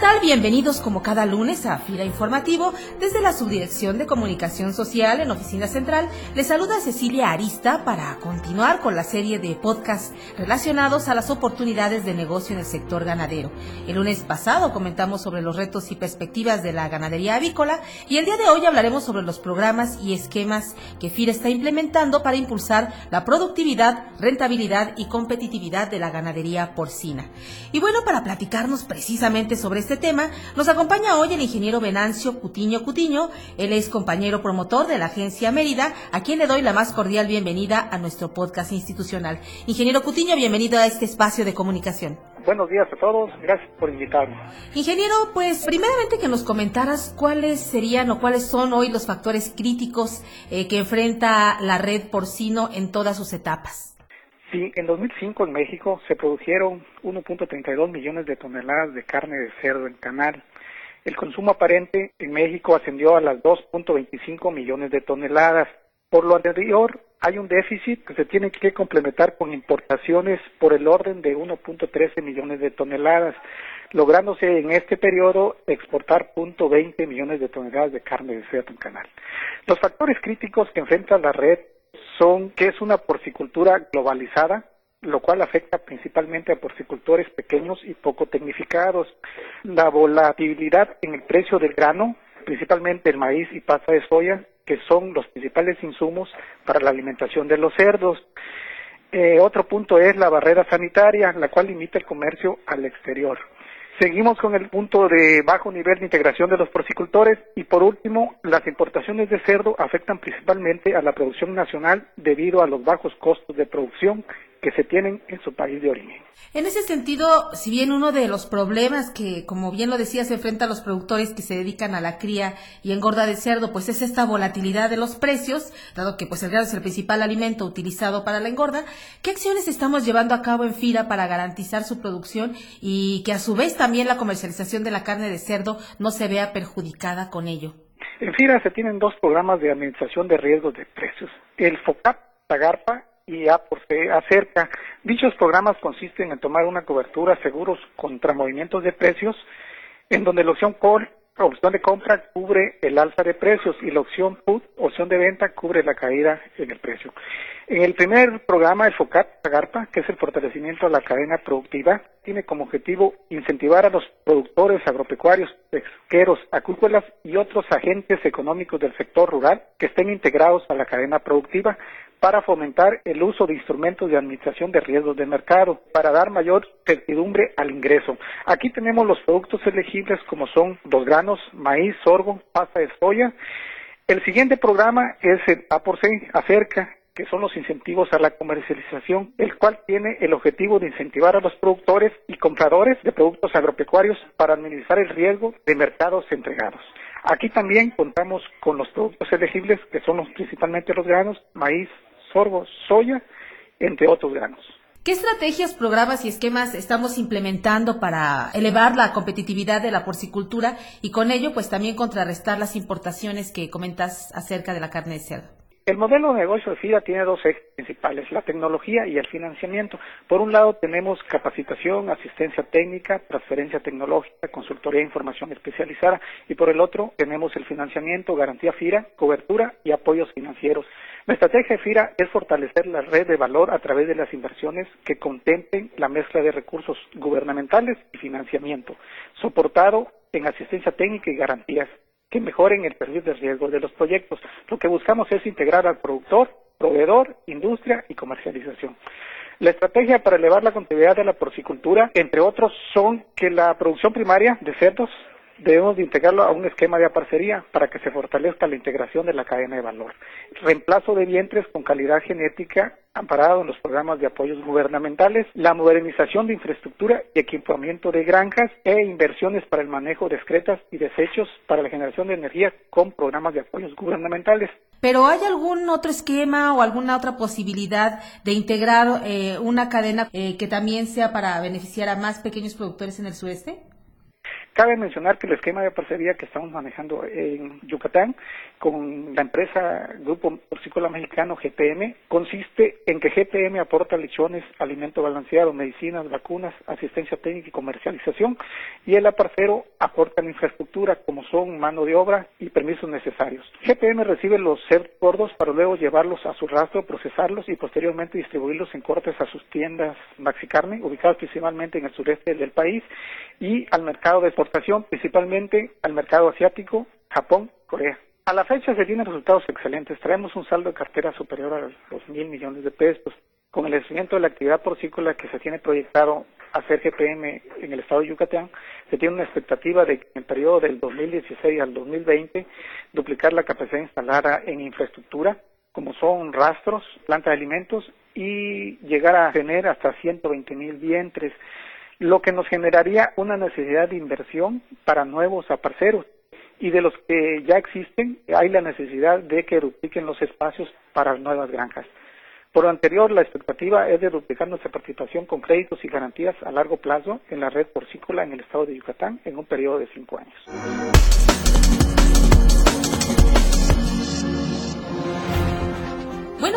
Tal? Bienvenidos como cada lunes a Fila Informativo. Desde la Subdirección de Comunicación Social en Oficina Central, les saluda Cecilia Arista para continuar con la serie de podcasts relacionados a las oportunidades de negocio en el sector ganadero. El lunes pasado comentamos sobre los retos y perspectivas de la ganadería avícola y el día de hoy hablaremos sobre los programas y esquemas que FIRA está implementando para impulsar la productividad, rentabilidad y competitividad de la ganadería porcina. Y bueno, para platicarnos precisamente sobre este tema, nos acompaña hoy el ingeniero Venancio Cutiño Cutiño. Él es compañero promotor de la agencia Mérida, a quien le doy la más cordial bienvenida a nuestro podcast institucional. Ingeniero Cutiño, bienvenido a este espacio de comunicación. Buenos días a todos, gracias por invitarme. Ingeniero, pues primeramente que nos comentaras cuáles serían o cuáles son hoy los factores críticos eh, que enfrenta la red porcino en todas sus etapas. En 2005 en México se produjeron 1.32 millones de toneladas de carne de cerdo en canal. El consumo aparente en México ascendió a las 2.25 millones de toneladas. Por lo anterior, hay un déficit que se tiene que complementar con importaciones por el orden de 1.13 millones de toneladas, lográndose en este periodo exportar 0.20 millones de toneladas de carne de cerdo en canal. Los factores críticos que enfrenta la red son que es una porcicultura globalizada, lo cual afecta principalmente a porcicultores pequeños y poco tecnificados. La volatilidad en el precio del grano, principalmente el maíz y pasta de soya, que son los principales insumos para la alimentación de los cerdos. Eh, otro punto es la barrera sanitaria, la cual limita el comercio al exterior. Seguimos con el punto de bajo nivel de integración de los porcicultores y por último, las importaciones de cerdo afectan principalmente a la producción nacional debido a los bajos costos de producción que se tienen en su país de origen. En ese sentido, si bien uno de los problemas que, como bien lo decía, se enfrenta a los productores que se dedican a la cría y engorda de cerdo, pues es esta volatilidad de los precios, dado que pues el grano es el principal alimento utilizado para la engorda, ¿qué acciones estamos llevando a cabo en FIRA para garantizar su producción y que a su vez también la comercialización de la carne de cerdo no se vea perjudicada con ello? En FIRA se tienen dos programas de administración de riesgos de precios, el FOCAP, Tagarpa y A por C acerca. Dichos programas consisten en tomar una cobertura seguros contra movimientos de precios, en donde la opción call, opción de compra cubre el alza de precios y la opción put, opción de venta, cubre la caída en el precio. En el primer programa, el FOCAT Agarpa, que es el fortalecimiento de la cadena productiva, tiene como objetivo incentivar a los productores agropecuarios, pesqueros, acuícolas y otros agentes económicos del sector rural que estén integrados a la cadena productiva para fomentar el uso de instrumentos de administración de riesgos de mercado, para dar mayor certidumbre al ingreso. Aquí tenemos los productos elegibles como son los granos, maíz, sorgo, pasta de soya. El siguiente programa es el A por C, acerca, que son los incentivos a la comercialización, el cual tiene el objetivo de incentivar a los productores y compradores de productos agropecuarios para administrar el riesgo de mercados entregados. Aquí también contamos con los productos elegibles, que son los, principalmente los granos, maíz, sorgo, soya, entre otros granos. ¿Qué estrategias, programas y esquemas estamos implementando para elevar la competitividad de la porcicultura y con ello pues también contrarrestar las importaciones que comentas acerca de la carne de cerdo? El modelo de negocio de FIDA tiene dos ejes principales, la tecnología y el financiamiento. Por un lado tenemos capacitación, asistencia técnica, transferencia tecnológica, consultoría e información especializada y por el otro tenemos el financiamiento, garantía FIRA, cobertura y apoyos financieros. La estrategia de FIRA es fortalecer la red de valor a través de las inversiones que contemplen la mezcla de recursos gubernamentales y financiamiento, soportado en asistencia técnica y garantías que mejoren el perfil de riesgo de los proyectos. Lo que buscamos es integrar al productor, proveedor, industria y comercialización. La estrategia para elevar la continuidad de la porcicultura, entre otros, son que la producción primaria de cerdos debemos de integrarlo a un esquema de aparcería para que se fortalezca la integración de la cadena de valor. Reemplazo de vientres con calidad genética amparado en los programas de apoyos gubernamentales, la modernización de infraestructura y equipamiento de granjas e inversiones para el manejo de excretas y desechos para la generación de energía con programas de apoyos gubernamentales. Pero ¿hay algún otro esquema o alguna otra posibilidad de integrar eh, una cadena eh, que también sea para beneficiar a más pequeños productores en el sureste? Cabe mencionar que el esquema de parcería que estamos manejando en Yucatán con la empresa Grupo Porcícola Mexicano GPM consiste en que GPM aporta lechones, alimento balanceado, medicinas, vacunas, asistencia técnica y comercialización y el aparcero aporta la infraestructura como son mano de obra y permisos necesarios. GPM recibe los cerdos gordos para luego llevarlos a su rastro, procesarlos y posteriormente distribuirlos en cortes a sus tiendas Maxi Carne, ubicadas principalmente en el sureste del país y al mercado de exportación, principalmente al mercado asiático, Japón, Corea. A la fecha se tienen resultados excelentes. Traemos un saldo de cartera superior a los mil millones de pesos. Con el crecimiento de la actividad porcícola que se tiene proyectado hacer GPM en el estado de Yucatán, se tiene una expectativa de que en el periodo del 2016 al 2020 duplicar la capacidad instalada en infraestructura, como son rastros, planta de alimentos y llegar a tener hasta 120 mil vientres, lo que nos generaría una necesidad de inversión para nuevos aparceros y de los que ya existen hay la necesidad de que dupliquen los espacios para nuevas granjas. Por lo anterior, la expectativa es de duplicar nuestra participación con créditos y garantías a largo plazo en la red porcícola en el estado de Yucatán en un periodo de cinco años.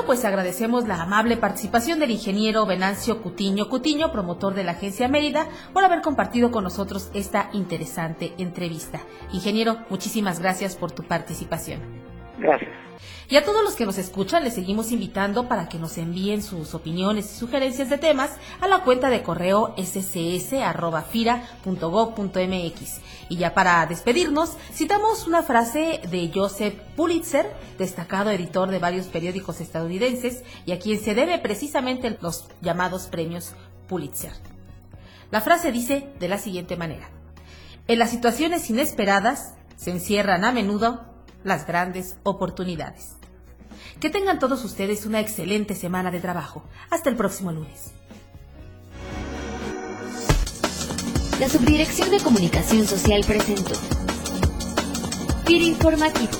Pues agradecemos la amable participación del ingeniero Venancio Cutiño Cutiño, promotor de la agencia Mérida, por haber compartido con nosotros esta interesante entrevista. Ingeniero, muchísimas gracias por tu participación. Gracias. Y a todos los que nos escuchan les seguimos invitando para que nos envíen sus opiniones y sugerencias de temas a la cuenta de correo scs.fira.gov.mx. Y ya para despedirnos, citamos una frase de Joseph Pulitzer, destacado editor de varios periódicos estadounidenses y a quien se debe precisamente los llamados premios Pulitzer. La frase dice de la siguiente manera. En las situaciones inesperadas se encierran a menudo las grandes oportunidades. Que tengan todos ustedes una excelente semana de trabajo. Hasta el próximo lunes. La Subdirección de Comunicación Social presentó FIR Informativo